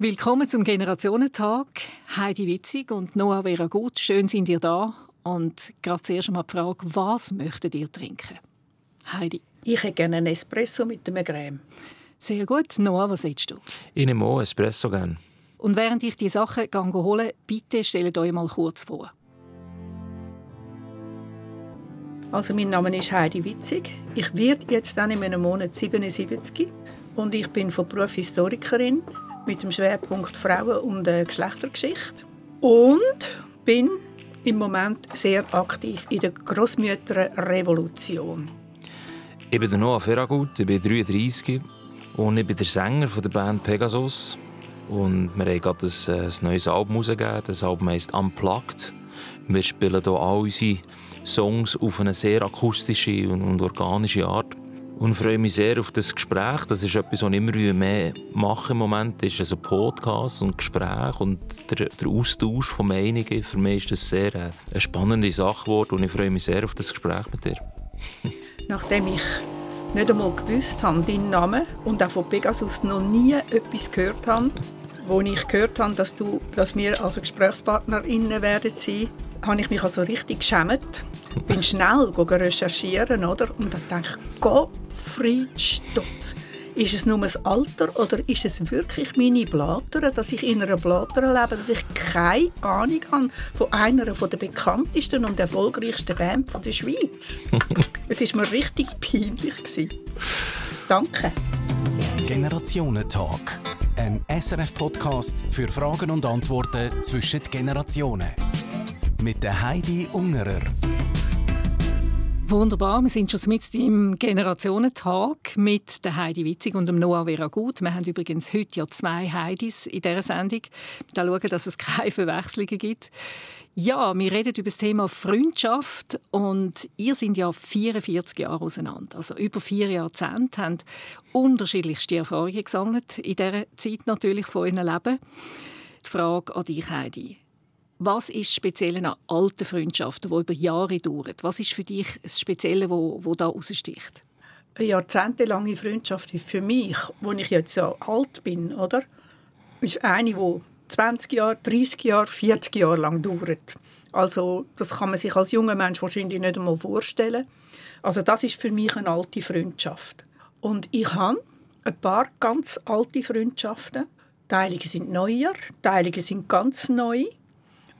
Willkommen zum Generationentag. Heidi Witzig und Noah Vera Gut, schön sind ihr da. Und gerade zuerst einmal die Frage, was möchtet ihr trinken? Heidi. Ich hätte gerne einen Espresso mit einem Creme. Sehr gut. Noah, was willst du? Ich nehme auch Espresso gerne. Und während ich die Sachen hole, bitte stellt euch mal kurz vor. Also mein Name ist Heidi Witzig. Ich werde jetzt dann in einem Monat 77 und ich bin von Beruf Historikerin mit dem Schwerpunkt Frauen- und äh, Geschlechtergeschichte und bin im Moment sehr aktiv in der Großmütterrevolution. Ich bin Noah Ferragut, ich bin 33 und ich bin der Sänger der Band Pegasus. Und wir haben gerade ein, äh, ein neues Album herausgegeben. Das Album heisst Unplugged. Wir spielen hier all unsere Songs auf eine sehr akustische und organische Art und freue mich sehr auf das Gespräch. Das ist etwas, was ich immer mehr mache im Moment, ist also Podcast und Gespräch und der, der, Austausch von Meinungen. Für mich ist das sehr eine, äh, eine spannende Sache geworden und ich freue mich sehr auf das Gespräch mit dir. Nachdem ich nicht einmal gewusst habe, deinen Namen und auch von Pegasus noch nie etwas gehört habe, wo ich gehört habe, dass, du, dass wir als GesprächspartnerInnen werden sein, habe ich mich also richtig geschämt. bin schnell recherchieren, oder? Und dann dachte ich, Gottfried Stutz. Ist es nur das Alter oder ist es wirklich meine Blatter, dass ich in einer Blatter lebe, dass ich keine Ahnung habe von einer der bekanntesten und erfolgreichsten Bands der Schweiz? es war mir richtig peinlich. Danke. Generationentalk. Ein SRF-Podcast für Fragen und Antworten zwischen den Generationen. Mit der Heidi Ungerer. Wunderbar, wir sind schon mit im Generationentag mit der Heidi Witzig und dem Noah Vera Gut. Wir haben übrigens heute ja zwei Heidis in dieser Sendung. Da schauen, dass es keine Verwechslungen gibt. Ja, wir reden über das Thema Freundschaft und ihr sind ja 44 Jahre auseinander. Also über vier Jahrzehnte haben unterschiedlichste Erfahrungen gesammelt in dieser Zeit natürlich von eurem Leben. Die Frage an dich, Heidi. Was ist speziell an alten Freundschaften, die über Jahre dauern? Was ist für dich das Spezielle, wo, wo da raussticht? Eine jahrzehntelange Freundschaft ist für mich, wo ich jetzt so alt bin, oder, ist eine, die 20 Jahre, 30 Jahre, 40 Jahre lang dauert. Also das kann man sich als junger Mensch wahrscheinlich nicht einmal vorstellen. Also das ist für mich eine alte Freundschaft. Und ich habe ein paar ganz alte Freundschaften. Teilige sind neuer, Teilige sind ganz neu.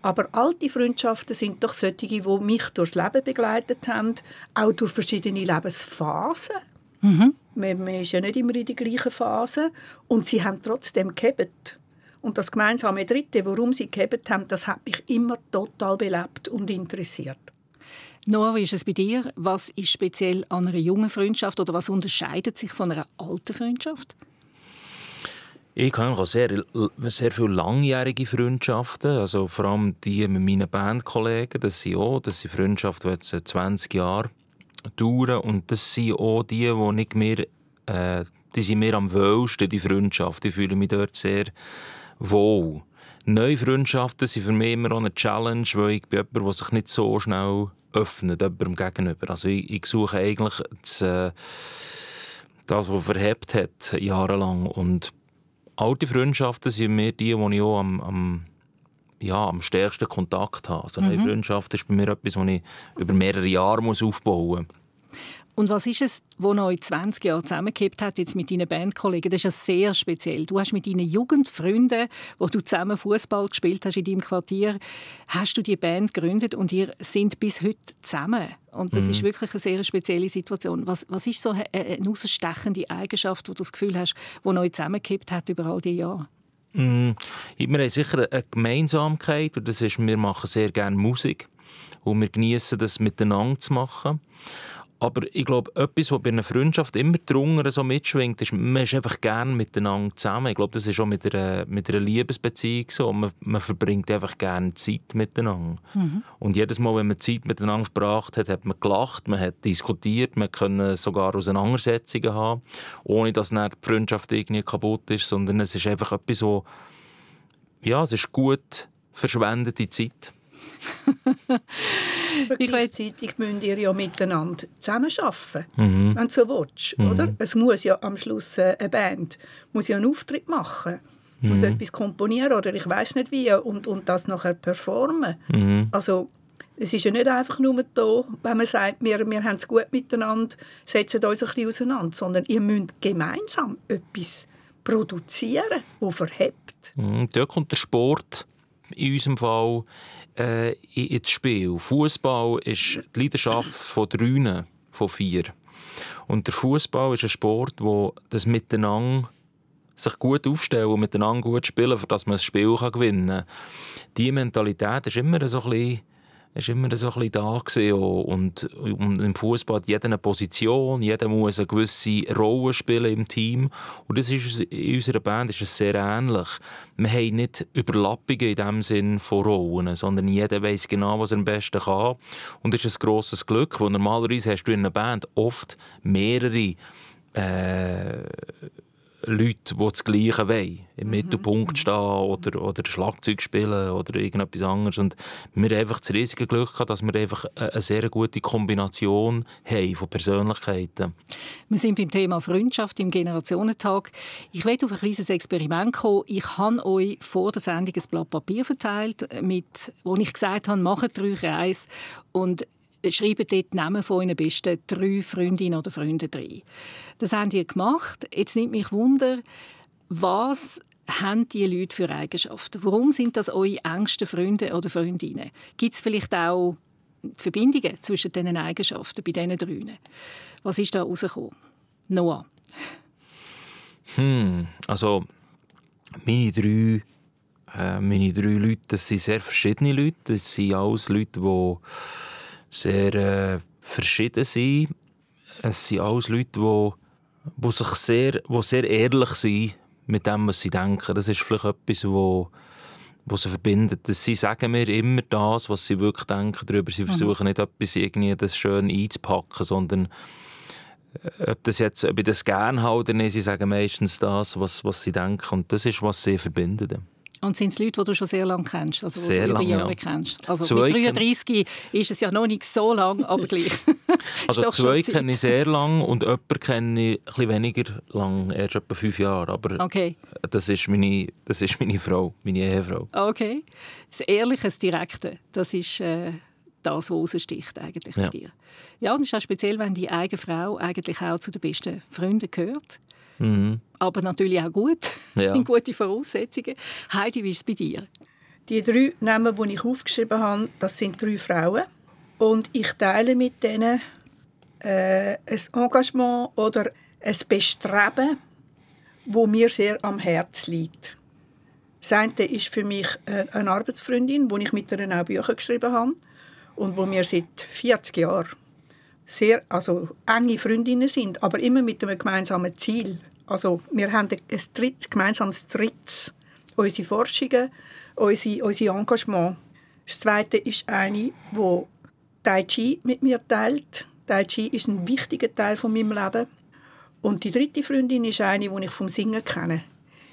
Aber alte Freundschaften sind doch solche, die mich durchs Leben begleitet haben, auch durch verschiedene Lebensphasen. Mhm. Man, man ist ja nicht immer in der gleichen Phase. Und sie haben trotzdem gehabt. Und das gemeinsame Dritte, warum sie gehabt haben, das hat mich immer total belebt und interessiert. Noah, wie ist es bei dir? Was ist speziell an einer jungen Freundschaft oder was unterscheidet sich von einer alten Freundschaft? Ich habe sehr, sehr viele langjährige Freundschaften, also vor allem die mit meinen Bandkollegen, das sind auch, das sind Freundschaften, die jetzt 20 Jahre dauern und das sind auch die, die nicht mehr, äh, die sind mir am wohlsten, die Freundschaft. Ich fühle mich dort sehr wohl. Neue Freundschaften sind für mich immer auch eine Challenge, weil ich bin jemand, der sich nicht so schnell öffnet, jemandem gegenüber. Also ich, ich suche eigentlich das, äh, das, was verhebt hat, jahrelang und alte Freundschaften sind mir die, die ich auch am, am, ja, am stärksten Kontakt habe. Also eine mhm. Freundschaft ist bei mir etwas, das ich über mehrere Jahre muss aufbauen muss. Und was ist es, was euch 20 Jahre zusammengekippt hat jetzt mit deinen Bandkollegen? Das ist ja sehr speziell. Du hast mit deinen Jugendfreunden, wo du zusammen Fußball gespielt hast in deinem Quartier, hast du die Band gegründet und ihr sind bis heute zusammen. Und das mhm. ist wirklich eine sehr spezielle Situation. Was, was ist so eine, eine herausstechende Eigenschaft, wo du das Gefühl hast, die euch zusammengekippt hat über all diese Jahre? Mm, wir haben sicher eine Gemeinsamkeit und das ist, wir machen sehr gerne Musik und wir genießen das miteinander zu machen. Aber ich glaube, etwas, was bei einer Freundschaft immer drunter so mitschwingt, ist, man ist einfach gerne miteinander zusammen. Ich glaube, das ist auch mit einer, mit einer Liebesbeziehung so. Man, man verbringt einfach gerne Zeit miteinander. Mhm. Und jedes Mal, wenn man Zeit miteinander verbracht hat, hat man gelacht, man hat diskutiert, man kann sogar Auseinandersetzungen haben, ohne dass dann die Freundschaft irgendwie kaputt ist, sondern es ist einfach etwas, wo, ja, es ist gut verschwendete Zeit. Gleichzeitig müsst ihr ja miteinander zusammenarbeiten, mhm. wenn du so willst. Mhm. Oder? Es muss ja am Schluss äh, eine Band muss ja einen Auftritt machen. mhm. muss etwas komponieren oder ich weiß nicht wie und, und das nachher performen. Mhm. Also es ist ja nicht einfach nur da, wenn man sagt, wir, wir haben es gut miteinander, setzen uns ein bisschen auseinander, sondern ihr müsst gemeinsam etwas produzieren, das verhebt. Mhm, dort kommt der Sport in unserem Fall äh, ins Spiel. Fußball ist die Leidenschaft von drei, von vier. Und der Fußball ist ein Sport, wo das Miteinander sich gut aufstellen und miteinander gut spielen, für man das Spiel gewinnen kann. Diese Mentalität ist immer so ein bisschen ist immer so ein bisschen da gewesen. und, und im Fußball hat jeder eine Position, jeder muss eine gewisse Rolle spielen im Team und das ist in unserer Band ist es sehr ähnlich. Wir haben nicht Überlappungen in dem Sinn von Rollen, sondern jeder weiß genau, was er am besten kann und das ist ein grosses Glück, weil normalerweise hast du in einer Band oft mehrere äh, Leute, die das Gleiche wollen. Im mhm. Mittelpunkt stehen oder, oder Schlagzeug spielen oder irgendetwas anderes. Und wir haben einfach das riesige Glück gehabt, dass wir einfach eine sehr gute Kombination haben von Persönlichkeiten. Wir sind beim Thema Freundschaft im Generationentag. Ich werde auf ein kleines Experiment kommen. Ich habe euch vor der Sendung ein Blatt Papier verteilt, mit, wo ich gesagt habe, macht drei Reise und schreibt dort die Namen von euren besten drei Freundinnen oder Freunden rein. Das haben die gemacht. Jetzt nimmt mich Wunder, was haben die Leute für Eigenschaften? Warum sind das eure engsten Freunde oder Freundinnen? Gibt es vielleicht auch Verbindungen zwischen diesen Eigenschaften bei diesen drei? Was ist da rausgekommen? Noah? Hm, also meine drei, äh, meine drei Leute, das sind sehr verschiedene Leute. Das sind alles Leute, die sehr äh, verschieden sind. Es sind alles Leute, die, die, sich sehr, die sehr ehrlich sind mit dem, was sie denken. Das ist vielleicht etwas, wo, was sie verbindet. Sie sagen mir immer das, was sie wirklich denken darüber. Sie versuchen mhm. nicht etwas irgendwie das schön einzupacken, sondern äh, ob, das jetzt, ob ich das gerne habe oder nicht, sie sagen meistens das, was, was sie denken. Und das ist, was sie verbindet. Und sind es Leute, die du schon sehr lange kennst, also sehr die du über Jahre ja. kennst? Also zwei mit 33 ist es ja noch nicht so lang, aber gleich. also zwei kenne ich sehr lange und jemanden kenne ich etwas weniger lang, erst etwa fünf Jahre. Aber okay. das, ist meine, das ist meine Frau, meine Ehefrau. Okay. Das Ehrliche, das Direkte, das ist... Äh das, was raussticht eigentlich ja. bei dir. Ja, und es ist auch speziell, wenn die eigene Frau eigentlich auch zu den besten Freunden gehört. Mhm. Aber natürlich auch gut. Das ja. sind gute Voraussetzungen. Heidi, wie ist es bei dir? Die drei Namen, die ich aufgeschrieben habe, das sind drei Frauen. Und ich teile mit denen äh, ein Engagement oder ein Bestreben, wo mir sehr am Herzen liegt. Das eine ist für mich äh, eine Arbeitsfreundin, wo ich mit ihr auch Bücher geschrieben habe und wo wir seit 40 Jahren sehr also enge Freundinnen sind, aber immer mit einem gemeinsamen Ziel. Also wir haben ein Dritt, gemeinsames Drittes. Unsere Forschungen, unser, unser Engagement. Das Zweite ist eine, die Tai Chi mit mir teilt. Tai Chi ist ein wichtiger Teil von meinem Leben. Und die dritte Freundin ist eine, die ich vom Singen kenne.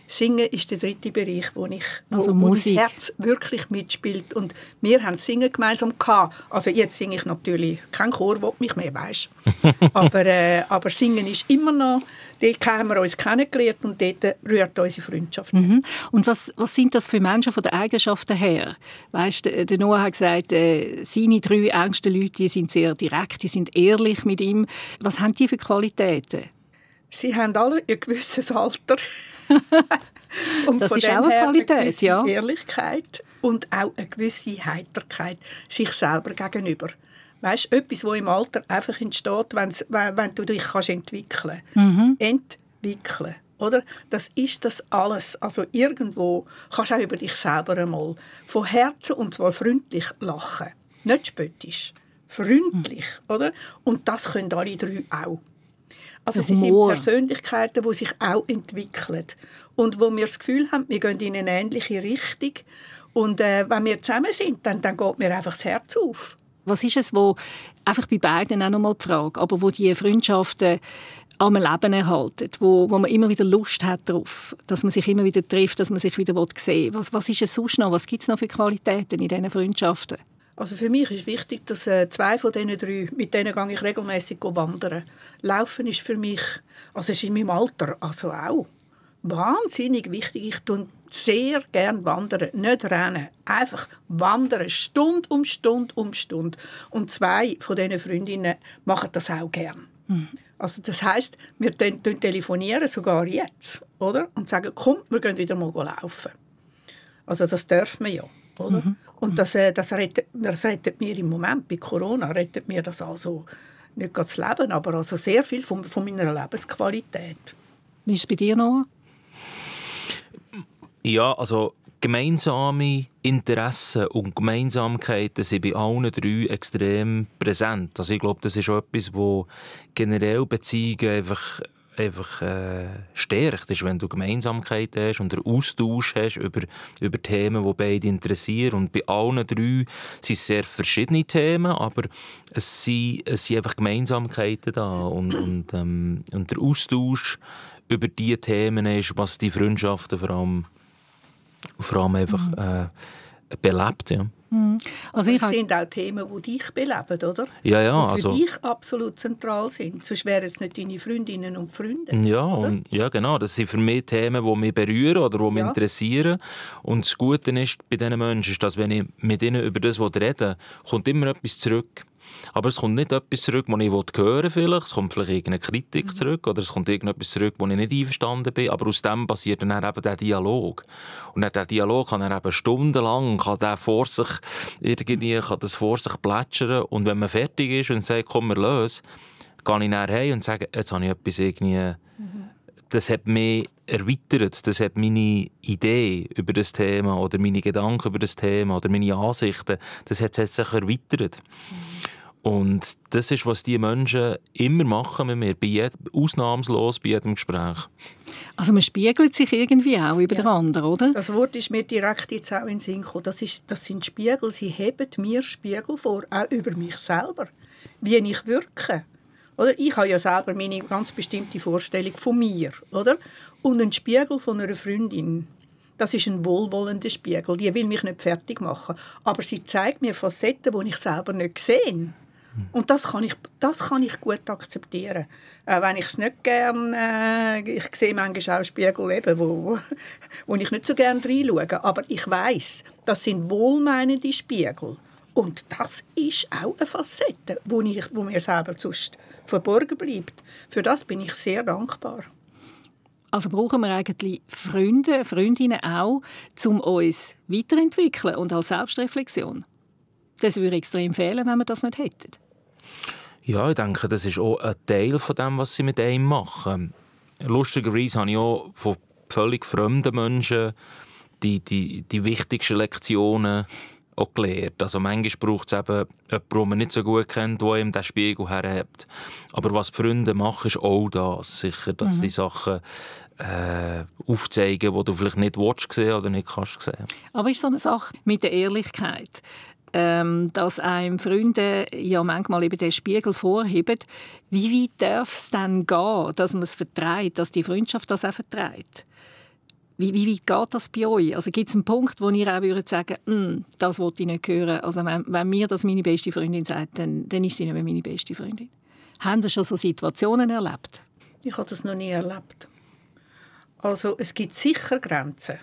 Singen ist der dritte Bereich, wo ich also wo, wo das Herz wirklich mitspielt und wir haben Singen gemeinsam gehabt. Also jetzt singe ich natürlich kein Chor, wo mich mehr weiß. aber, äh, aber Singen ist immer noch. Dort haben wir uns kennengelernt und dort rührt unsere Freundschaft. Mhm. Und was, was sind das für Menschen von den Eigenschaften her? Weißt, der Noah hat gesagt, äh, seine drei engsten Leute die sind sehr direkt, die sind ehrlich mit ihm. Was haben die für Qualitäten? Sie haben alle ein gewisses Alter. und das ist auch eine Qualität, eine ja. Ehrlichkeit und auch eine gewisse Heiterkeit sich selber gegenüber. Weißt, etwas, das im Alter einfach entsteht, wenn, wenn du dich kannst entwickeln kannst. Mhm. Entwickeln. Oder? Das ist das alles. Also irgendwo kannst du auch über dich selber einmal von Herzen und zwar freundlich lachen. Nicht spöttisch. Freundlich. Mhm. Oder? Und das können alle drei auch. Also sie sind Persönlichkeiten, die sich auch entwickeln und wo wir das Gefühl haben, wir gehen in eine ähnliche Richtung und äh, wenn wir zusammen sind, dann, dann geht mir einfach das Herz auf. Was ist es, wo einfach bei beiden auch nochmal die Frage, aber wo die Freundschaften am Leben erhalten, wo, wo man immer wieder Lust hat darauf, dass man sich immer wieder trifft, dass man sich wieder sehen will. Was, was ist es sonst noch? Was gibt es noch für Qualitäten in diesen Freundschaften? Also für mich ist wichtig, dass äh, zwei von diesen drei, mit denen gehe ich regelmäßig wandern. Laufen ist für mich, also ist in meinem Alter also auch wahnsinnig wichtig. Ich tue sehr gern wandern, nicht rennen. Einfach wandern, Stunde um Stunde um Stunde. Und zwei von diesen Freundinnen machen das auch gern. Mhm. Also das heißt, wir telefonieren sogar jetzt, oder? Und sagen, komm, wir gehen wieder mal laufen. Also das dürfen wir ja, oder? Mhm. Und das, äh, das, rettet, das rettet mir im Moment bei Corona rettet mir das also nicht das Leben, aber also sehr viel von, von meiner Lebensqualität. Wie ist es bei dir noch? Ja, also gemeinsame Interessen und Gemeinsamkeiten sind bei allen drei extrem präsent. Also ich glaube, das ist auch etwas, wo generell Beziehungen einfach einfach äh, stärkt, ist, wenn du Gemeinsamkeit hast und einen Austausch hast über, über Themen, die beide interessieren. Und bei allen drei sind es sehr verschiedene Themen, aber es sind, es sind einfach Gemeinsamkeiten da. Und, und, ähm, und der Austausch über diese Themen ist, was die Freundschaften vor allem, vor allem einfach mhm. äh, belebt. Ja. Mhm. Also ich sind auch Themen, die dich beleben, oder? Ja, ja. Die für also, dich absolut zentral sind. Sonst wären es nicht deine Freundinnen und Freunde. Ja, und, ja, genau. Das sind für mich Themen, die mich berühren oder die mich ja. interessieren. Und das Gute ist bei diesen Menschen, ist, dass wenn ich mit ihnen über das rede, kommt immer etwas zurück. Aber es kommt nicht etwas zurück, das ich hören will. Es kommt vielleicht irgendeine Kritik mhm. zurück oder es kommt irgendetwas zurück, wo ich nicht einverstanden bin. Aber aus dem passiert dann eben der Dialog. Und dann der Dialog kann er eben stundenlang kann der vor sich irgendwie kann das vor sich plätschern. Und wenn man fertig ist und sagt, komm, wir lösen, gehe ich nachher heim und sage, jetzt habe ich etwas irgendwie... Mhm. Das hat mich erweitert, das hat meine Idee über das Thema oder meine Gedanken über das Thema oder meine Ansichten, das hat sich erweitert. Mhm. Und das ist, was die Menschen immer machen mit mir, bei jedem, ausnahmslos bei jedem Gespräch. Also man spiegelt sich irgendwie auch über ja. den anderen, oder? Das Wort ist mir direkt jetzt auch in den Sinn gekommen. Das, ist, das sind Spiegel, sie heben mir Spiegel vor, auch über mich selber, wie ich wirke. Oder? Ich habe ja selber meine ganz bestimmte Vorstellung von mir. Oder? Und ein Spiegel von einer Freundin, das ist ein wohlwollender Spiegel. Die will mich nicht fertig machen. Aber sie zeigt mir Facetten, die ich selber nicht sehe. Und das kann ich, das kann ich gut akzeptieren. Äh, wenn ich es nicht gerne, äh, ich sehe manchmal auch Spiegel, eben, wo, wo ich nicht so gerne reinschaue, aber ich weiß, das sind wohlmeinende Spiegel. Und das ist auch eine Facette, wo, ich, wo mir selber sonst verborgen bleibt. Für das bin ich sehr dankbar. Also brauchen wir eigentlich Freunde, Freundinnen auch, um uns weiterentwickeln und als Selbstreflexion? Das würde extrem fehlen, wenn wir das nicht hätten. Ja, ich denke, das ist auch ein Teil von dem, was sie mit einem machen. Lustigerweise habe ich auch von völlig fremden Menschen die, die, die wichtigsten Lektionen auch gelernt. Also manchmal braucht es eben jemanden, den man nicht so gut kennt, der ihm den Spiegel herhebt. Aber was die Freunde machen, ist auch das. Sicher, dass mhm. sie Sachen äh, aufzeigen, die du vielleicht nicht willst sehen oder nicht kannst sehen. Aber ist so eine Sache mit der Ehrlichkeit ähm, dass einem Freunde ja manchmal eben den Spiegel vorheben. Wie weit darf es dann gehen, dass man es vertreibt, dass die Freundschaft das auch vertreibt? Wie, wie weit geht das bei euch? Also gibt es einen Punkt, wo ihr auch würdet sagen, hm, das wollte ich nicht hören. Also wenn, wenn mir das meine beste Freundin sagt, dann, dann ist sie nicht mehr meine beste Freundin. Haben Sie schon so Situationen erlebt? Ich habe das noch nie erlebt. Also es gibt sicher Grenzen.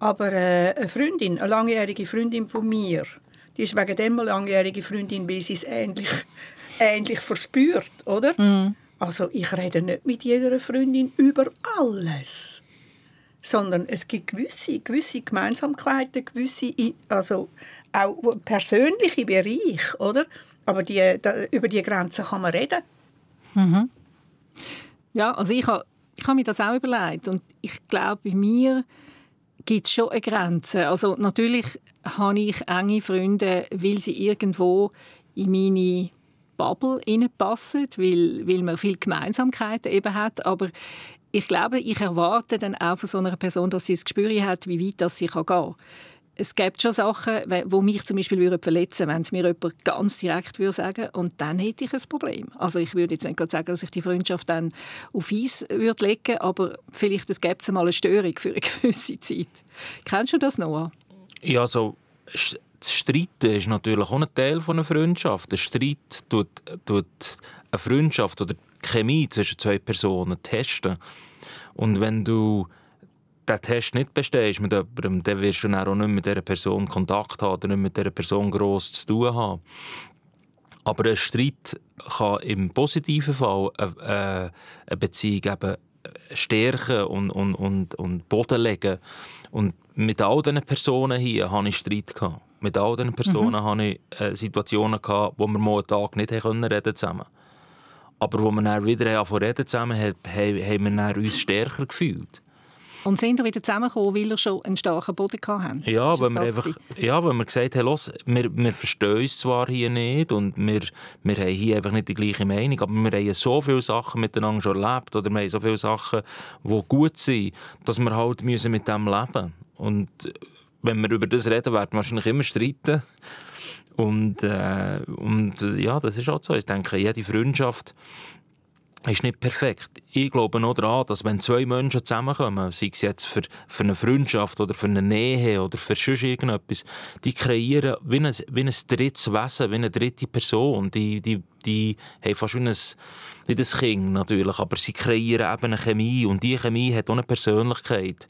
Aber äh, eine Freundin, eine langjährige Freundin von mir, die ist wegen dem eine langjährige Freundin, weil sie es ähnlich, ähnlich verspürt, oder? Mm. Also ich rede nicht mit jeder Freundin über alles, sondern es gibt gewisse, gewisse Gemeinsamkeiten, gewisse, also auch persönliche Bereiche, oder? Aber die, da, über die Grenzen kann man reden. Mhm. Ja, also ich habe ich hab mir das auch überlegt und ich glaube, bei mir gibt es schon eine Grenze. Also natürlich habe ich enge Freunde, weil sie irgendwo in meine Bubble passen, weil, weil man viele Gemeinsamkeiten eben hat. Aber ich glaube, ich erwarte dann auch von so einer Person, dass sie das Gespür hat, wie weit das sie gehen kann es gibt schon Sachen, die mich zum Beispiel verletzen würden, wenn es mir jemand ganz direkt würde sagen und dann hätte ich ein Problem. Also ich würde jetzt nicht sagen, dass ich die Freundschaft dann auf Eis würde legen aber vielleicht es gäbe es mal eine Störung für eine gewisse Zeit. Kennst du das, Noah? Ja, also das Streiten ist natürlich auch ein Teil einer Freundschaft. Der Streit tut, tut eine Freundschaft oder die Chemie zwischen zwei Personen testen. Und wenn du diesen Test nicht bestehst mit jemandem, dann wirst du dann auch nicht mit dieser Person Kontakt haben oder nicht mit dieser Person gross zu tun haben. Aber ein Streit kann im positiven Fall eine, eine Beziehung eben stärken und, und, und, und Boden legen. Und mit all diesen Personen hier hatte ich Streit. Gehabt. Mit all diesen Personen mhm. hatte ich äh, Situationen, gehabt, wo wir mal einen Tag nicht reden konnten zusammen. Aber wo wir dann wieder reden zusammen, haben, haben wir uns stärker gefühlt. Und sind wieder zusammengekommen, weil ihr schon einen starken Boden hatten? Ja, weil wir, einfach, ja weil wir gesagt haben, los, wir, wir verstehen uns zwar hier nicht und wir, wir haben hier einfach nicht die gleiche Meinung, aber wir haben so viele Sachen miteinander schon erlebt oder wir haben so viele Sachen, die gut sind, dass wir halt müssen mit dem leben Und wenn wir über das reden, werden wir wahrscheinlich immer streiten. Und, äh, und ja, das ist auch so. Ich denke, jede Freundschaft ist nicht perfekt. Ich glaube noch daran, dass wenn zwei Menschen zusammenkommen, sei es jetzt für, für eine Freundschaft oder für eine Nähe oder für sonst irgendetwas, die kreieren wie ein, wie ein drittes Wesen, wie eine dritte Person. Die, die, die haben fast wie ein, nicht ein Kind natürlich, aber sie kreieren eben eine Chemie und diese Chemie hat auch eine Persönlichkeit.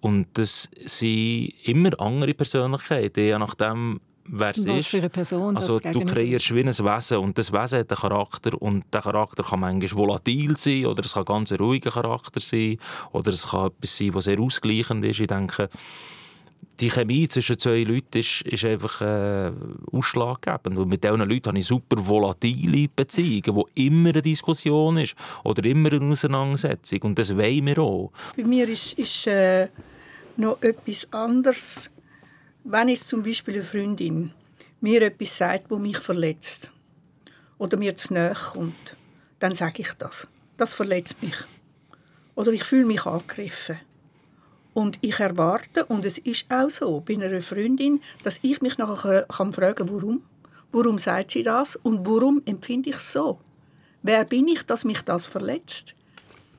Und das sind immer andere Persönlichkeiten, je nachdem, wer es ist. für eine Person also das du kreierst wie ein Wesen und das Wesen hat einen Charakter und der Charakter kann manchmal volatil sein oder es kann ganz ein ruhiger Charakter sein oder es kann etwas sein, was sehr ausgleichend ist. Ich denke, die Chemie zwischen zwei Leuten ist, ist einfach äh, ausschlaggebend. Und mit diesen Leuten habe ich super volatile Beziehungen, wo immer eine Diskussion ist oder immer eine Auseinandersetzung. Und das wollen wir auch. Bei mir ist, ist äh, noch etwas anderes wenn jetzt zum Beispiel eine Freundin mir etwas sagt, wo mich verletzt oder mir zu nahe kommt, dann sage ich das. Das verletzt mich. Oder ich fühle mich angegriffen. Und ich erwarte, und es ist auch so bei einer Freundin, dass ich mich nachher kann fragen kann, warum. Warum sagt sie das und warum empfinde ich es so? Wer bin ich, dass mich das verletzt?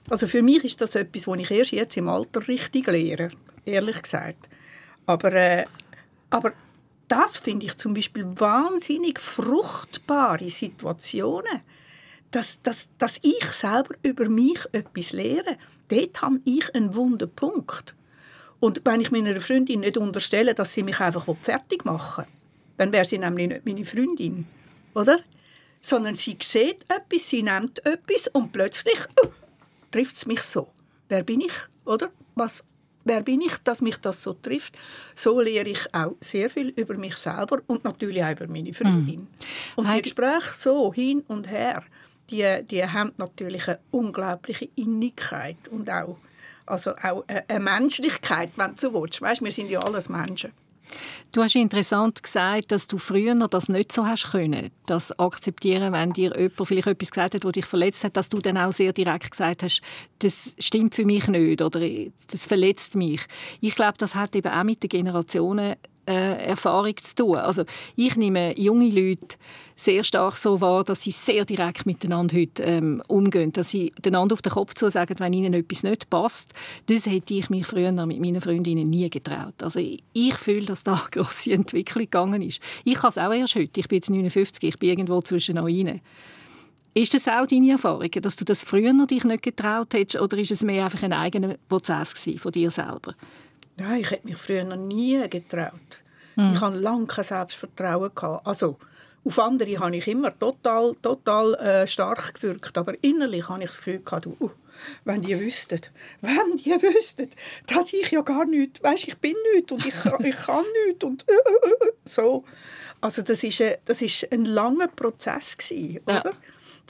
Also für mich ist das etwas, was ich erst jetzt im Alter richtig lehre, ehrlich gesagt. Aber äh, aber das finde ich zum Beispiel wahnsinnig fruchtbare Situationen, dass, dass, dass ich selber über mich etwas lehre. Dort habe ich einen wunden Punkt. Und wenn ich meiner Freundin nicht unterstelle, dass sie mich einfach fertig machen will, dann wäre sie nämlich nicht meine Freundin. Oder? Sondern sie sieht etwas, sie nimmt etwas und plötzlich uh, trifft es mich so. Wer bin ich? Oder? Was, wer bin ich, dass mich das so trifft. So lehre ich auch sehr viel über mich selber und natürlich auch über meine Freundin. Mm. Und die Gespräche so hin und her, die, die haben natürlich eine unglaubliche Innigkeit und auch, also auch eine Menschlichkeit, wenn du so willst. Weißt, wir sind ja alles Menschen. Du hast interessant gesagt, dass du früher das nicht so hast können. Das akzeptieren, wenn dir jemand vielleicht etwas gesagt hat, das dich verletzt hat, dass du dann auch sehr direkt gesagt hast, das stimmt für mich nicht oder das verletzt mich. Ich glaube, das hat eben auch mit den Generationen äh, Erfahrung zu tun. Also ich nehme junge Leute sehr stark so wahr, dass sie sehr direkt miteinander heute ähm, umgehen, dass sie einander auf den Kopf zu sagen, wenn ihnen etwas nicht passt. Das hätte ich mich früher mit meinen Freundinnen nie getraut. Also ich, fühle, dass da eine grosse Entwicklung gegangen ist. Ich kann es auch erst heute. Ich bin jetzt 59, ich bin irgendwo zwischen euch ist das auch deine Erfahrung, dass du das früher dich nicht getraut hättest, oder ist es mehr einfach ein eigener Prozess von dir selber? Nein, ich hätte mich früher noch nie getraut. Mhm. Ich hatte lange kein Selbstvertrauen. Also, auf andere habe ich immer total, total äh, stark gewirkt, aber innerlich habe ich das Gefühl gehabt, uh, wenn die wüssten, wenn die wüssten, dass ich ja gar nichts, weißt, ich bin nichts und ich, ich kann nichts und äh, äh, so. Also das ist, ein, das ist ein langer Prozess gewesen, oder? Ja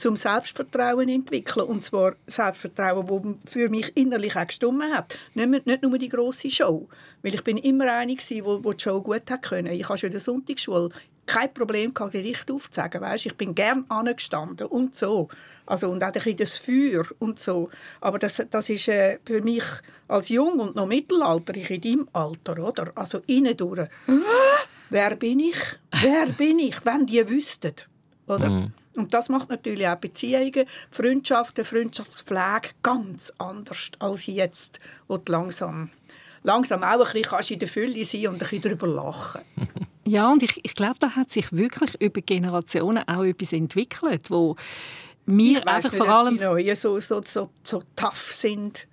zum Selbstvertrauen entwickeln. Und zwar Selbstvertrauen, das für mich innerlich auch gestimmt hat. Nicht, nicht nur die grosse Show. Weil ich bin immer eine, die, die Show gut hat können. Ich habe schon in der Sonntagsschule kein Problem gehabt, Gericht aufzusagen. Weißt, ich bin gern angestanden und so. Also, und auch ein bisschen das Feuer und so. Aber das, das ist äh, für mich als Jung und noch Mittelalter, ich in deinem Alter, oder? Also innen durch. Wer bin ich? Wer bin ich? Wenn die wüssten. Oder? Mhm. Und das macht natürlich auch Beziehungen, Freundschaften, Freundschaftspflege ganz anders als jetzt, wo du langsam, langsam auch ein bisschen in der Fülle sein und ein bisschen darüber lachen Ja, und ich, ich glaube, da hat sich wirklich über Generationen auch etwas entwickelt, wo wir einfach vor allem... Die Neuen so, so, so, so tough sind.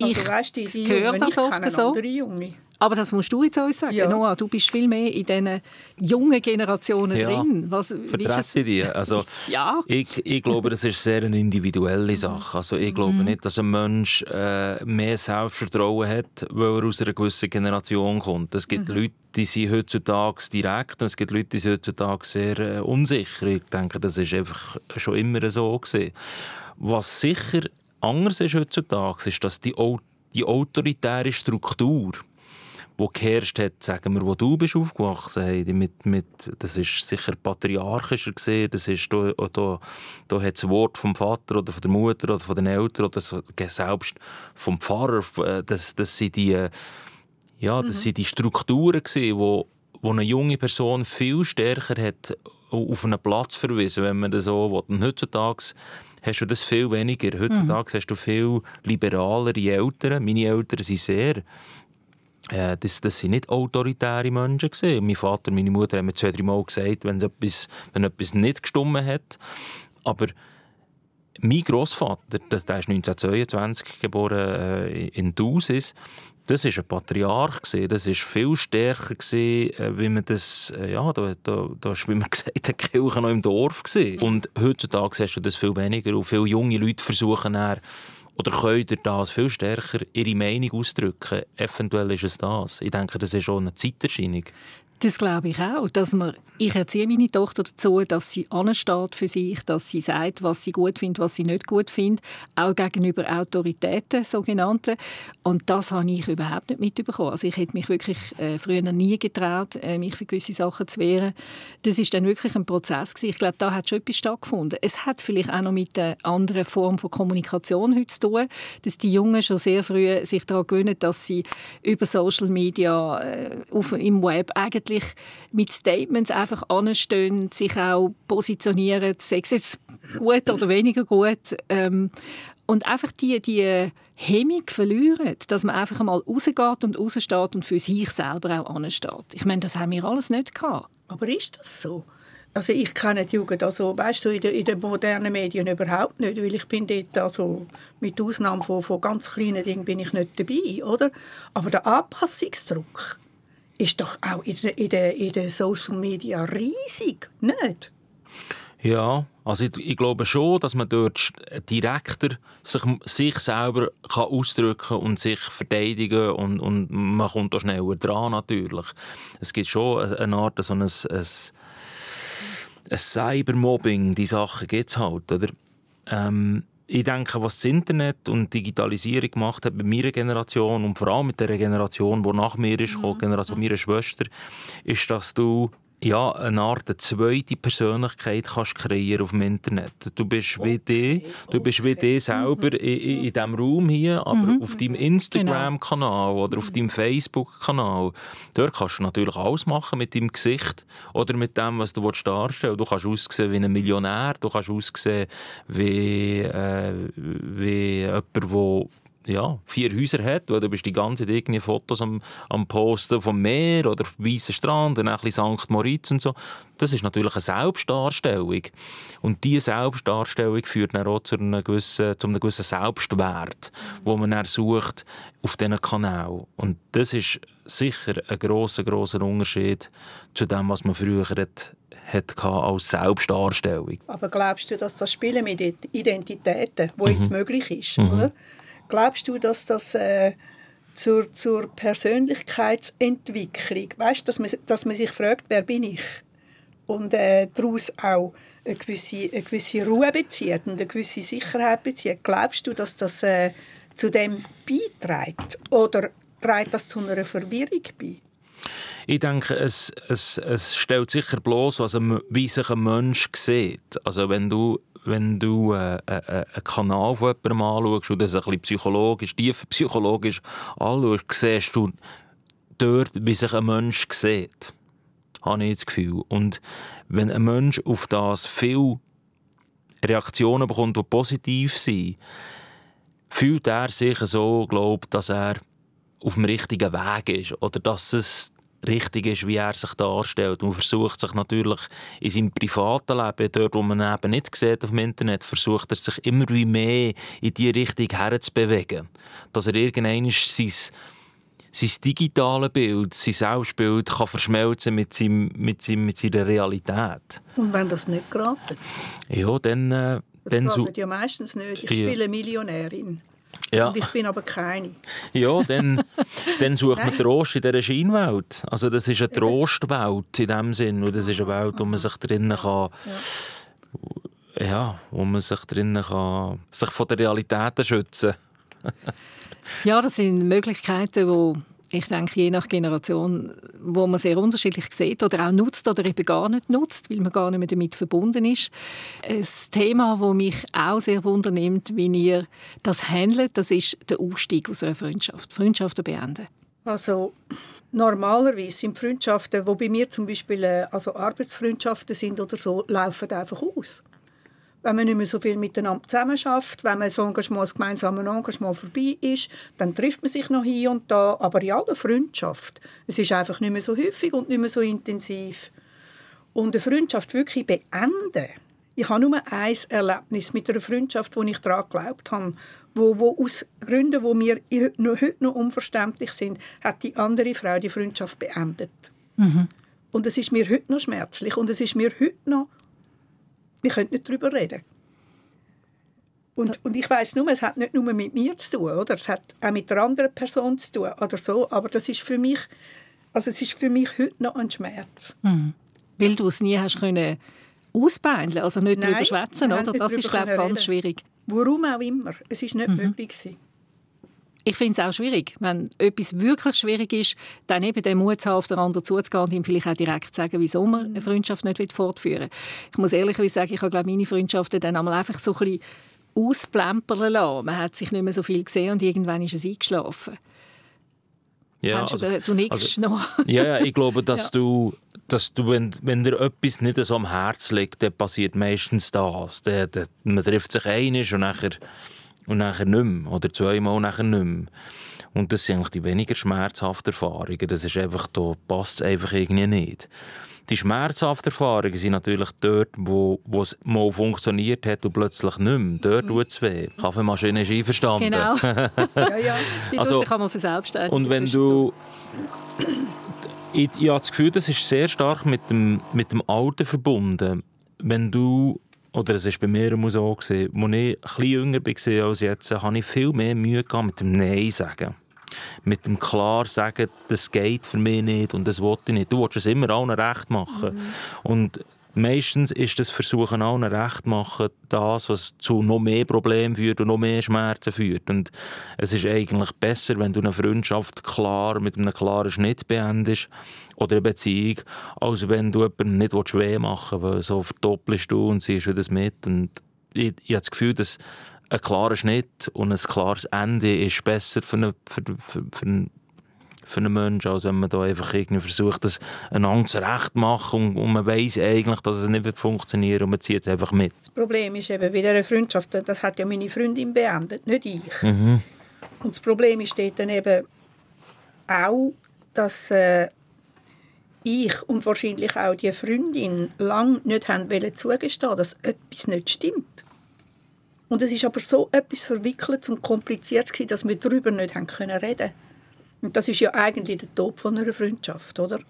Also, ich weißt, die, die höre das oft so. Junge. Aber das musst du jetzt uns sagen. Ja. Noah, du bist viel mehr in diesen jungen Generationen ja, drin. Was, vertrete die. Also, ja. ich, ich glaube, das ist sehr eine individuelle Sache. Also, ich glaube mhm. nicht, dass ein Mensch äh, mehr Selbstvertrauen hat, weil er aus einer gewissen Generation kommt. Es gibt mhm. Leute, die sind heutzutage direkt und es gibt Leute, die sind heutzutage sehr äh, unsicher. Ich denke, das ist einfach schon immer so gewesen. Was sicher anders ist heutzutage, ist, dass die, die autoritäre Struktur wo geherrscht hat, sagen wir, wo du bist aufgewachsen, hey, mit, mit, das ist sicher patriarchischer gesehen, das ist da, da, da hat das Wort vom Vater oder von der Mutter oder von den Eltern oder so, selbst vom Pfarrer, äh, das, das sind die, ja, das mhm. sind die Strukturen gesehen, wo, wo eine junge Person viel stärker hat auf einen Platz verwiesen, wenn man das so will. Und heutzutage hast du das viel weniger. Heutzutage mhm. hast du viel liberalere Eltern. Meine Eltern sind sehr äh, das, das sind nicht autoritäre Menschen. Gewesen. Mein Vater und meine Mutter haben mir zwei, drei Mal gesagt, wenn etwas, wenn etwas nicht gestimmt hat. Aber mein Großvater, der ist 1922 geboren äh, in Dusis, das ist ein Patriarch gewesen. Das ist viel stärker gewesen, äh, wie man das, äh, ja, da, da, da ist, wie man gesagt hat, die Kirche noch im Dorf gewesen. Und heutzutage hast du das viel weniger und viele junge Leute versuchen dann, oder könnt ihr das viel stärker ihre Meinung ausdrücken? Eventuell ist es das. Ich denke, das ist schon eine Zeiterscheinung. Das glaube ich auch, dass man, ich erziehe meine Tochter dazu, dass sie ansteht für sich, dass sie sagt, was sie gut findet, was sie nicht gut findet, auch gegenüber Autoritäten, sogenannten. Und das habe ich überhaupt nicht mitbekommen. Also ich hätte mich wirklich äh, früher nie getraut, äh, mich für gewisse Sachen zu wehren. Das ist dann wirklich ein Prozess gewesen. Ich glaube, da hat schon etwas stattgefunden. Es hat vielleicht auch noch mit einer anderen Form von Kommunikation heute zu tun, dass die Jungen schon sehr früh sich daran gewöhnen, dass sie über Social Media äh, auf, im Web eigentlich wirklich mit Statements einfach anstehen, sich auch positionieren, sei es jetzt gut oder weniger gut. Ähm, und einfach die, die Hemmung verlieren, dass man einfach mal rausgeht und raussteht und für sich selber auch ansteht. Ich meine, das haben wir alles nicht gehabt. Aber ist das so? Also ich kenne die Jugend also, weißt du, in, den, in den modernen Medien überhaupt nicht, weil ich bin dort also mit Ausnahme von, von ganz kleinen Dingen bin ich nicht dabei, oder? Aber der Anpassungsdruck, ist doch auch in den in der, in der Social Media riesig, nicht? Ja, also ich, ich, glaube schon, dass man dort direkter sich, sich selber kann ausdrücken und sich verteidigen und, und man kommt da schneller dran natürlich. Es gibt schon eine Art, so ein, ein, ein Cybermobbing, die Sachen gibt es halt, oder? Ähm, ich denke, was das Internet und Digitalisierung gemacht hat bei meiner Generation und vor allem mit der Generation, die nach mir ist, mhm. Generation meiner Schwester, ist, dass du ja, eine Art eine zweite Persönlichkeit kannst kreieren auf dem Internet. Du bist wie die, du bist wie die selber in, in, in diesem Raum hier, aber mhm. auf deinem Instagram-Kanal oder auf deinem Facebook-Kanal. Dort kannst du natürlich alles machen mit deinem Gesicht oder mit dem, was du darstellen willst. Du kannst aussehen wie ein Millionär, du kannst aussehen wie, äh, wie jemand, der ja, vier Häuser hat, weil du bist die ganze Zeit irgendwie Fotos am, am Posten vom Meer oder weißen Strand und ein bisschen St. Moritz und so. Das ist natürlich eine Selbstdarstellung. Und diese Selbstdarstellung führt dann auch zu einem gewissen, zu einem gewissen Selbstwert, wo man dann sucht auf diesen Kanal. Und das ist sicher ein grosser, grosser Unterschied zu dem, was man früher hat, hat als Selbstdarstellung. Aber glaubst du, dass das Spielen mit Identitäten, wo mhm. jetzt möglich ist, mhm. oder? Glaubst du, dass das äh, zur, zur Persönlichkeitsentwicklung, weißt, dass man, dass man sich fragt, wer bin ich? Und äh, daraus auch eine gewisse, eine gewisse Ruhe bezieht und eine gewisse Sicherheit bezieht. Glaubst du, dass das äh, zu dem beiträgt? Oder trägt das zu einer Verwirrung bei? Ich denke, es, es, es stellt sicher bloß, was ein, wie sich ein Mensch sieht. Also wenn du wenn du äh, äh, äh, einen Kanal von jemandem anschaust und das ein bisschen psychologisch, tief psychologisch anschaust, siehst du dort, wie sich ein Mensch sieht. Habe ich das Gefühl. Und wenn ein Mensch auf das viel Reaktionen bekommt, die positiv sind, fühlt er sich so, glaubt, dass er auf dem richtigen Weg ist oder dass es richtig ist, wie er sich darstellt. Man versucht sich natürlich in seinem privaten Leben, dort wo man eben nicht sieht auf dem Internet, versucht er sich immer wie mehr in die Richtung herzubewegen. Dass er irgendwann sein, sein digitales Bild, sein Selbstbild kann verschmelzen mit, seinem, mit, seinem, mit seiner Realität. Und wenn das nicht geraten? Ja, dann... Äh, das dann ja meistens nicht. Ich ja. spiele Millionärin. Ja. Und ich bin aber keine. Ja, dann, dann sucht man Trost in dieser Scheinwelt. Also das ist eine Trostwelt in dem Sinn. Und das ist eine Welt, wo man sich drinnen kann... Ja. ja, wo man sich drinnen kann... sich von der Realität schützen Ja, das sind Möglichkeiten, die ich denke, je nach Generation, wo man sehr unterschiedlich sieht oder auch nutzt oder eben gar nicht nutzt, weil man gar nicht mehr damit verbunden ist. Ein Thema, das mich auch sehr wundernimmt, wie ihr das handelt, das ist der Ausstieg aus einer Freundschaft. Freundschaften beenden. Also normalerweise sind Freundschaften, wo bei mir zum Beispiel äh, also Arbeitsfreundschaften sind oder so, laufen einfach aus wenn man nicht mehr so viel miteinander zusammenarbeitet, wenn man so Engagement, das gemeinsame Engagement vorbei ist, dann trifft man sich noch hier und da, aber in aller Freundschaft. Es ist einfach nicht mehr so häufig und nicht mehr so intensiv. Und eine Freundschaft wirklich beenden. Ich habe nur ein Erlebnis mit einer Freundschaft, wo ich daran geglaubt habe, wo, wo aus Gründen, die mir heute noch unverständlich sind, hat die andere Frau die Freundschaft beendet. Mhm. Und es ist mir heute noch schmerzlich und es ist mir heute noch wir können nicht darüber reden. Und, und ich weiß nur, es hat nicht nur mit mir zu tun, oder? Es hat auch mit der anderen Person zu tun oder so. Aber das ist für mich, also es ist für mich heute noch ein Schmerz. Mhm. Weil du es nie hast können ausbeindeln, also nicht Nein, darüber schwätzen, oder? Das ist glaube ganz reden. schwierig. Warum auch immer, es ist nicht mhm. möglich gewesen. Ich finde es auch schwierig, wenn etwas wirklich schwierig ist, dann eben den Mut zu haben, auf den anderen zuzugehen und ihm vielleicht auch direkt zu sagen, wieso man eine Freundschaft nicht fortführen will. Ich muss ehrlich sagen, ich habe glaube meine Freundschaften dann einmal einfach so ein bisschen ausplempern lassen. Man hat sich nicht mehr so viel gesehen und irgendwann ist es eingeschlafen. Ja, also, du, du nickst also, noch. ja, ja, ich glaube, dass ja. du, dass du wenn, wenn dir etwas nicht so am Herzen liegt, dann passiert meistens das. Dann, dann, man trifft sich einig und nachher und nachher nicht mehr. Oder zweimal nachher nicht mehr. Und das sind eigentlich die weniger schmerzhaften Erfahrungen. Das ist einfach, da passt es einfach irgendwie nicht. Die schmerzhaften Erfahrungen sind natürlich dort, wo, wo es mal funktioniert hat und plötzlich nicht mehr. Dort tut es weh. Die Kaffeemaschine ist einverstanden. Genau. ja, ja. Die also, sich einmal verselbstständigen. Und wenn du... Ich, ich habe das Gefühl, das ist sehr stark mit dem, mit dem Alter verbunden. Wenn du oder es war bei mir immer so, als ich etwas jünger war als jetzt, hatte ich viel mehr Mühe mit dem Nein sagen. Mit dem klar sagen, das geht für mich nicht und das wollte ich nicht. Du willst es immer allen recht machen. Mhm. Und meistens ist das Versuchen allen recht machen das, was zu noch mehr Problemen führt und noch mehr Schmerzen führt. Und es ist eigentlich besser, wenn du eine Freundschaft klar mit einem klaren Schnitt beendest oder eine Beziehung, als wenn du jemanden nicht weh machen willst, weil so verdoppelst du und siehst das mit. Und ich, ich habe das Gefühl, dass ein klarer Schnitt und ein klares Ende ist besser für, eine, für, für, für, für einen Menschen, als wenn man da einfach irgendwie versucht, das einander zurecht zu machen und, und man weiß eigentlich, dass es nicht wird funktionieren und man zieht es einfach mit. Das Problem ist eben bei dieser Freundschaft, das hat ja meine Freundin beendet, nicht ich. Mhm. Und das Problem ist dann eben auch, dass äh, ich und wahrscheinlich auch die Freundin lange nicht haben zugestehen dass etwas nicht stimmt. Und es ist aber so etwas Verwickeltes und Kompliziertes dass wir darüber nicht haben können reden Und das ist ja eigentlich der Tod von einer Freundschaft, oder?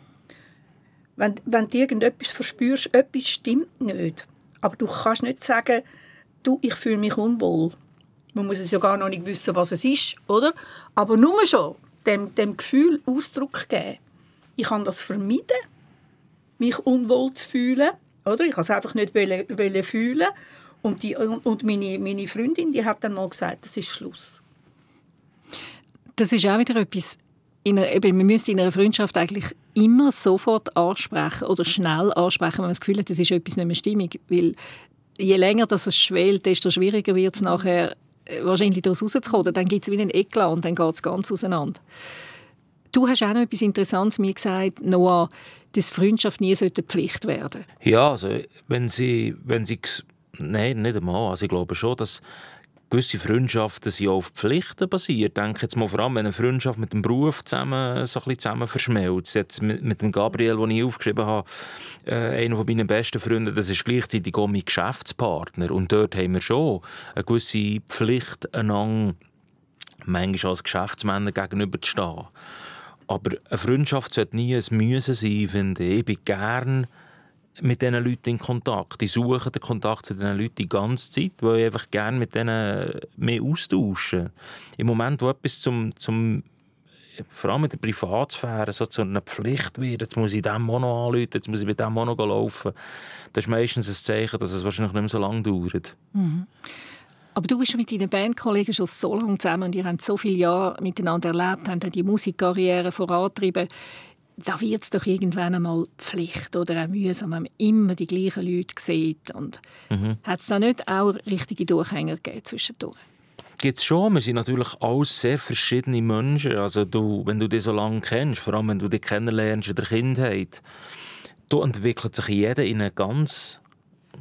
Wenn, wenn du irgendetwas verspürst, etwas stimmt nicht, aber du kannst nicht sagen, du, ich fühle mich unwohl. Man muss es ja gar noch nicht wissen, was es ist, oder? Aber nur schon dem, dem Gefühl Ausdruck geben ich kann das vermeiden, mich unwohl zu fühlen. Oder? Ich kann es einfach nicht wollen, wollen fühlen. Und, die, und meine, meine Freundin die hat dann mal gesagt, das ist Schluss. Das ist auch wieder etwas, in einer, man müsste in einer Freundschaft eigentlich immer sofort ansprechen oder schnell ansprechen, wenn man das Gefühl hat, das ist etwas nicht mehr stimmig. Weil je länger das es schwelt, desto schwieriger wird es nachher äh, wahrscheinlich daraus rauszukommen. Dann gibt es wieder einen Eklat und dann geht es ganz auseinander. Du hast auch noch etwas Interessantes mir gesagt, Noah, dass Freundschaft nie sollte Pflicht werden Ja, also wenn sie, wenn sie nein, nicht einmal. Also ich glaube schon, dass gewisse Freundschaften sind auf Pflichten basiert. Denke jetzt mal vor allem, wenn eine Freundschaft mit dem Beruf zusammen, so ein bisschen zusammen verschmelzt. Jetzt mit, mit dem Gabriel, den ich aufgeschrieben habe, äh, einer meiner besten Freunde, das ist gleichzeitig auch mein Geschäftspartner. Und dort haben wir schon eine gewisse Pflicht, einander manchmal als Geschäftsmänner gegenüber zu stehen. Aber eine Freundschaft sollte nie ein Müssen sein, finde ich. Ich bin gerne mit diesen Leuten in Kontakt. Ich suche den Kontakt zu diesen Leuten die ganze Zeit, weil ich einfach gerne mit denen mehr austauschen. Im Moment, wo etwas zum, zum vor allem mit der Privatsphäre so zu einer Pflicht wird, jetzt muss ich dem Mono anrufen, jetzt muss ich mit dem Mono laufen, das ist meistens ein Zeichen, dass es wahrscheinlich nicht mehr so lange dauert. Mhm. Aber du bist mit deinen Bandkollegen schon so lange zusammen und ihr habt so viele Jahre miteinander erlebt, habt die Musikkarriere vorantrieben da wird es doch irgendwann einmal Pflicht oder auch mühsam, wenn man immer die gleichen Leute sieht. Und mhm. hat es da nicht auch richtige Durchhänger gegeben zwischendurch? Gibt es schon. Wir sind natürlich alles sehr verschiedene Menschen. Also du, wenn du dich so lange kennst, vor allem wenn du dich kennenlernst in der Kindheit, da entwickelt sich jeder in eine ganz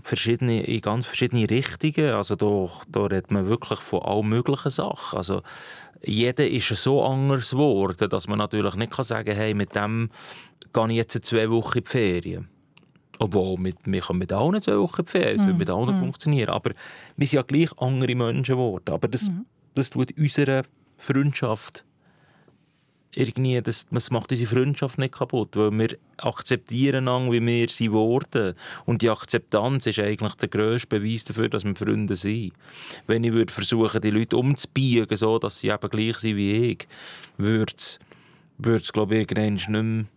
verschiedene, in ganz verschiedene Richtungen. Also da, da redet man wirklich von allen möglichen Sachen. Also jeder ist so anders geworden, dass man natürlich nicht sagen kann, hey, mit dem gehe ich jetzt zwei Wochen in die Ferien. Obwohl, mit, wir können mit allen zwei Wochen in die Ferien, es mm. wird mit allen mm. funktionieren. Aber wir sind ja gleich andere Menschen geworden. Aber das, mm. das tut unsere Freundschaft irgendwie, das, das macht unsere Freundschaft nicht kaputt, weil wir akzeptieren an, wie wir sie wurden. Und die Akzeptanz ist eigentlich der grösste Beweis dafür, dass wir Freunde sind. Wenn ich würde versuchen, die Leute umzubiegen, so dass sie eben gleich sind wie ich, würde es, würde es glaube ich, irgendwann nicht mehr, nicht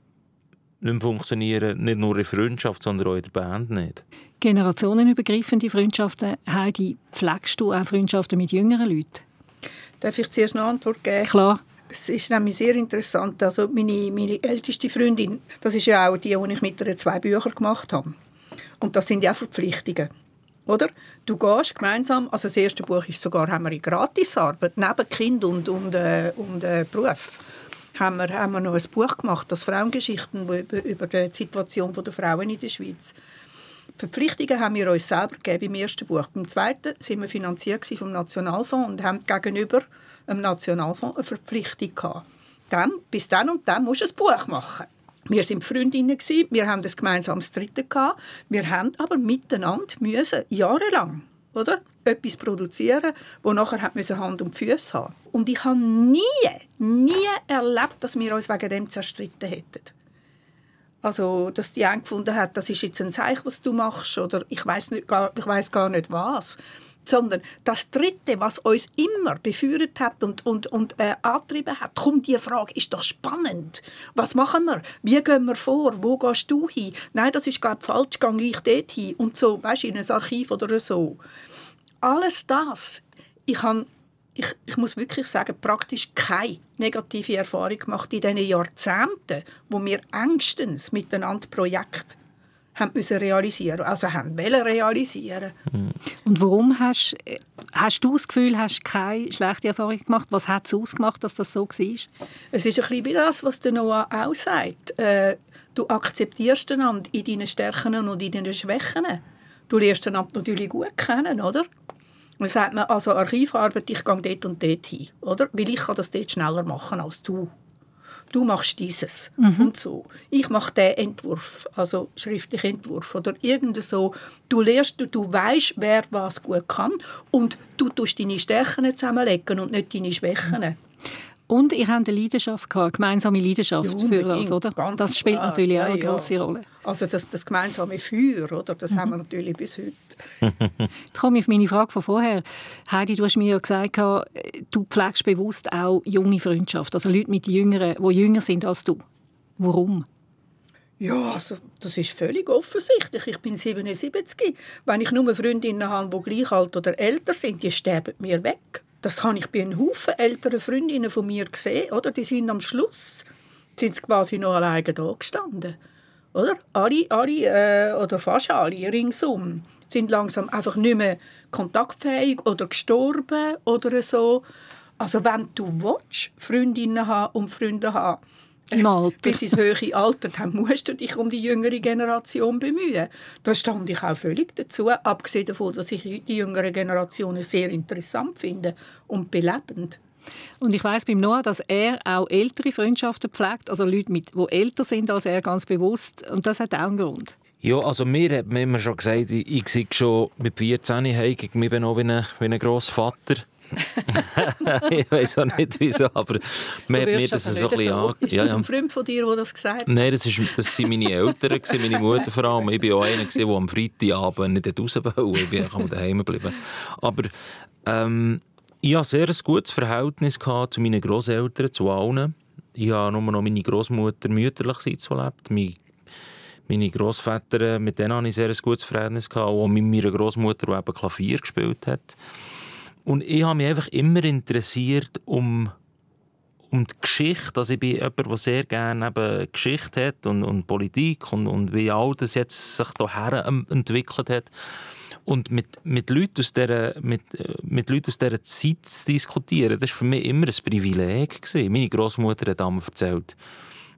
mehr funktionieren, nicht nur in Freundschaft, sondern auch in der Band nicht. Generationenübergreifende Freundschaften, Heidi, pflegst du auch Freundschaften mit jüngeren Leuten? Darf ich zuerst eine Antwort geben? Klar. Es ist nämlich sehr interessant. Also meine, meine älteste Freundin, das ist ja auch die, die ich mit ihr zwei Bücher gemacht habe. Und das sind ja auch Verpflichtungen. Oder? Du gehst gemeinsam, also das erste Buch ist sogar, haben wir in Gratisarbeit, neben Kind und, und, äh, und äh, Beruf, haben wir, haben wir noch ein Buch gemacht, das Frauengeschichten über, über die Situation der Frauen in der Schweiz. Verpflichtungen haben wir uns selber gegeben im ersten Buch. Beim zweiten sind wir finanziert vom Nationalfonds und haben gegenüber dem Nationalfonds eine Verpflichtung gehabt. Dann, bis dann und dann musst du ein Buch machen. Wir waren Freundinnen, wir haben das gemeinsames Dritte gehabt. Wir haben aber miteinander müssen, jahrelang oder? etwas produzieren, wo nachher hat Hand und Füße haben. Und ich habe nie, nie erlebt, dass wir uns wegen dem zerstritten hätten. Also, dass die einen gefunden hat, das ist jetzt ein Zeichen, was du machst, oder ich weiß weiß gar nicht was sondern das Dritte, was uns immer beführt hat und, und, und äh, angetrieben hat, kommt die Frage, ist doch spannend. Was machen wir? Wie gehen wir vor? Wo gehst du hin? Nein, das ist glaube falsch, gehe ich dort hin und so, weißt, in ein Archiv oder so. Alles das, ich habe ich, ich, muss wirklich sagen, praktisch keine negative Erfahrung gemacht in diesen Jahrzehnten, wo wir engstens miteinander Projekte haben müssen realisieren, also haben wollen realisieren. Und warum hast, hast du das Gefühl, hast keine schlechte Erfahrung gemacht? Was hat es ausgemacht, dass das so war? Es ist ein bisschen wie das, was der Noah auch sagt. Äh, du akzeptierst einander in deinen Stärken und in deinen Schwächen. Du lernst einander natürlich gut kennen, oder? Und dann sagt man, also Archivarbeit, ich gehe dort und dort hin, oder? Weil ich kann das dort schneller machen als du du machst dieses mhm. und so. Ich mache den Entwurf, also schriftlichen Entwurf oder irgend so. Du lernst, du, du weißt, wer was gut kann und du tust deine Stärken zusammenlegen und nicht deine Schwächen. Und ihr habt eine Leidenschaft gehabt, eine gemeinsame Leidenschaft ja, für das, oder? Das spielt klar. natürlich ja, auch eine ja. große Rolle. Also das, das gemeinsame Feuer, oder? Das mhm. haben wir natürlich bis heute. Jetzt komme ich auf meine Frage von vorher. Heidi, du hast mir ja gesagt, du pflegst bewusst auch junge Freundschaft, also Leute mit Jüngeren, die jünger sind als du. Warum? Ja, also, das ist völlig offensichtlich. Ich bin 77. Wenn ich nur Freundinnen habe, die gleich alt oder älter sind, die sterben mir weg. Das habe ich bei einem Haufen älteren Freundinnen von mir gesehen. Oder? Die sind am Schluss sind quasi noch alleine da gestanden. Oder? Alle, alle äh, oder fast alle ringsum sind langsam einfach nicht mehr kontaktfähig oder gestorben oder so. Also wenn du willst, Freundinnen haben und Freunde haben, im Alter. bis ins höhere Alter, dann musst du dich um die jüngere Generation bemühen. Da stand ich auch völlig dazu, abgesehen davon, dass ich die jüngere Generation sehr interessant finde und belebend. Und ich weiß beim Noah, dass er auch ältere Freundschaften pflegt, also Leute, die älter sind als er, ganz bewusst. Und das hat auch einen Grund. Ja, also mir hat man immer schon gesagt, ich, ich sehe schon mit 14 heik, ich bin auch wie ein, wie ein Grossvater. ich weiß auch nicht wieso, aber man hat mir das so ein bisschen an. Ist das ein Freund von dir, der das gesagt hat? Nein, das, ist, das waren meine Eltern, meine Mutter vor allem. Ich war auch einer, der am Freitagabend nicht raus wollte. Ich bin daheim geblieben. Aber ähm, ich hatte sehr ein gutes Verhältnis zu meinen Großeltern, zu allen. Ich habe nur noch meine Großmutter mütterlichseits gelebt. Meine, meine Großväter, mit denen hatte ich sehr ein gutes Verhältnis. Auch mit meiner Großmutter, die eben Klavier gespielt hat. Und ich habe mich einfach immer interessiert um, um die Geschichte. Also ich bin jemand, der sehr gerne eben Geschichte hat und, und Politik und, und wie all das jetzt sich hierher entwickelt hat. Und mit, mit, Leuten aus dieser, mit, mit Leuten aus dieser Zeit zu diskutieren, das war für mich immer ein Privileg. Gewesen. Meine Großmutter hat einmal erzählt,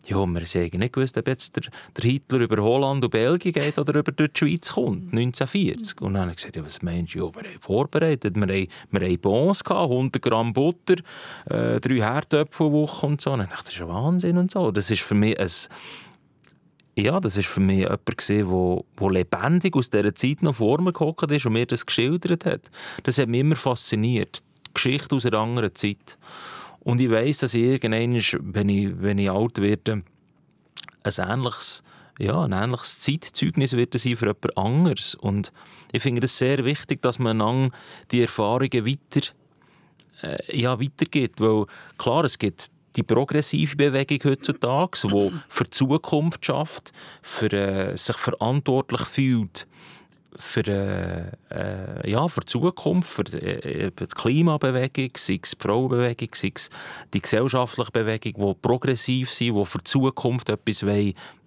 ja, wir haben nicht gewusst, ob jetzt der, der, Hitler über Holland und Belgien geht oder über die Schweiz kommt, 1940. Und dann habe ich gesagt, ja, was meinst du? Ja, wir haben vorbereitet, wir haben, wir haben Bons gehabt, 100 Gramm Butter, äh, drei Herdöpfel pro Woche und so. Und ich dachte, das ist ein Wahnsinn und so. Das ist für mich ein ja, das war für mich jemand, der lebendig aus dieser Zeit noch vor mir gehockt ist und mir das geschildert hat. Das hat mich immer fasziniert. Die Geschichte aus einer anderen Zeit. Und ich weiss, dass ich irgendwann, wenn ich, wenn ich alt werde, ein ähnliches, ja, ein ähnliches Zeitzeugnis wird sein für jemand anderes. Und ich finde es sehr wichtig, dass man dann die Erfahrungen weiter, äh, ja, weitergibt. Weil klar, es gibt die progressive Bewegung heutzutage, die für die Zukunft schafft, für äh, sich verantwortlich fühlt für, äh, äh, ja, für die Zukunft, für äh, die Klimabewegung, sei es die Frauenbewegung, sei es die gesellschaftliche Bewegung, die progressiv sind, die für die Zukunft etwas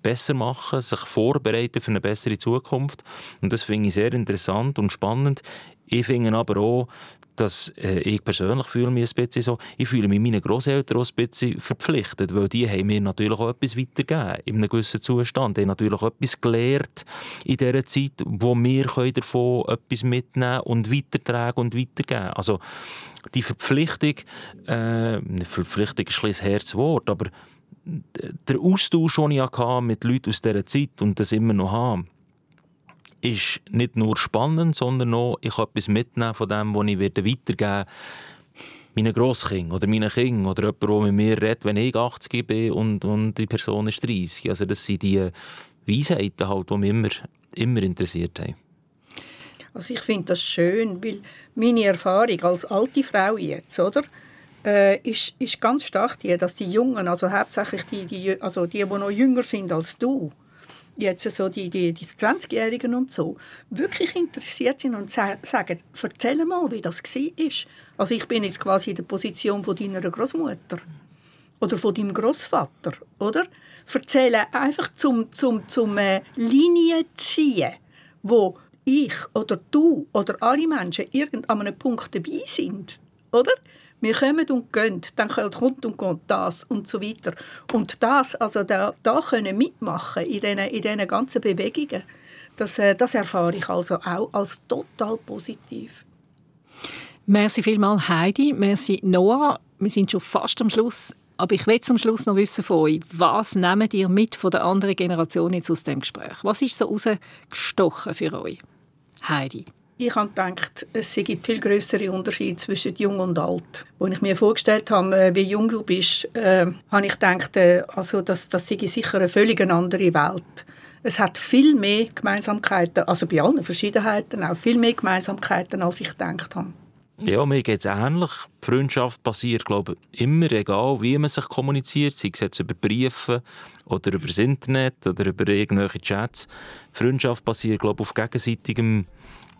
besser machen sich vorbereiten für eine bessere Zukunft. Und das finde ich sehr interessant und spannend. Ich finde aber auch, dass äh, ich persönlich fühle mich ein bisschen so, ich fühle mich meinen Großeltern auch ein bisschen verpflichtet, weil die haben mir natürlich auch etwas weitergegeben in einem gewissen Zustand. Die haben natürlich auch etwas gelernt in dieser Zeit, wo wir davon etwas mitnehmen und weitertragen und weitergeben. Also die Verpflichtung, äh, Verpflichtung ist ein Herzwort, aber der Austausch, den ich hatte mit Leuten aus dieser Zeit und das immer noch habe, ist nicht nur spannend, sondern auch, ich kann etwas mitnehmen von dem, was ich weitergeben werde meinen Grosskind oder meinen Kind oder jemand, der mit mir redet, wenn ich 80 bin und, und die Person ist 30. Also das sind die Weisheiten, halt, die mich immer, immer interessiert haben. Also ich finde das schön, weil meine Erfahrung als alte Frau jetzt, oder, äh, ist, ist ganz stark die, dass die Jungen, also hauptsächlich die, die, also die, die noch jünger sind als du, jetzt so die, die, die 20-Jährigen und so, wirklich interessiert sind und sagen, erzähl mal, wie das war. Also ich bin jetzt quasi in der Position von deiner Großmutter oder von deinem Großvater, oder? Erzähle einfach zum, zum, zum äh, Linie ziehen, wo ich oder du oder alle Menschen irgend an einem Punkt dabei sind, oder? Wir kommen und gehen, dann kommt und geht das und so weiter. Und das, also da, da können mitmachen in diesen, in diesen ganzen Bewegungen, das, äh, das erfahre ich also auch als total positiv. Merci vielmals Heidi, merci Noah. Wir sind schon fast am Schluss. Aber ich will zum Schluss noch wissen von euch, was nehmt ihr mit von der anderen Generation jetzt aus dem Gespräch? Was ist so rausgestochen für euch? Heidi. Ich habe gedacht, es gibt viel größere Unterschiede zwischen jung und alt. Als ich mir vorgestellt habe, äh, wie jung du bist, äh, habe ich gedacht, äh, also das, das sei sicher eine völlig andere Welt. Es hat viel mehr Gemeinsamkeiten, also bei allen Verschiedenheiten auch viel mehr Gemeinsamkeiten, als ich gedacht habe. Ja, mir geht es ähnlich. Die Freundschaft passiert, glaube ich, immer, egal wie man sich kommuniziert, sei es jetzt über Briefe oder über das Internet oder über irgendwelche Chats. Freundschaft passiert, glaube ich, auf gegenseitigem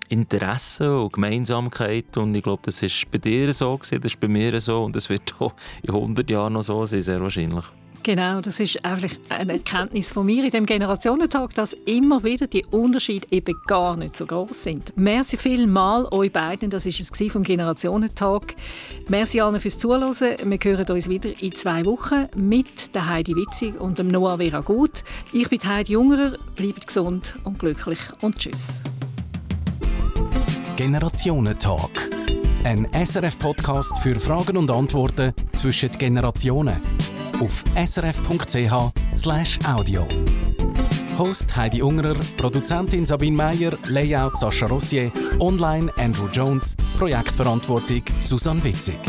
Interessen und Gemeinsamkeit und ich glaube, das ist bei dir so gewesen, das ist bei mir so und das wird auch in 100 Jahren noch so sein, sehr wahrscheinlich. Genau, das ist eigentlich eine Erkenntnis von mir in dem Generationentag, dass immer wieder die Unterschiede eben gar nicht so groß sind. Merci vielmal euch beiden, das ist es vom Generationentag. Merci allen fürs Zuhören. Wir hören uns wieder in zwei Wochen mit der Heidi Witzig und dem Noah Vera Gut. Ich bin Heidi Jungerer, bleibt gesund und glücklich und tschüss. Generationentag. Ein SRF-Podcast für Fragen und Antworten zwischen Generationen auf srf.ch/audio. Host Heidi Ungerer, Produzentin Sabine Meyer, Layout Sascha Rossier, Online Andrew Jones, Projektverantwortung Susanne Witzig.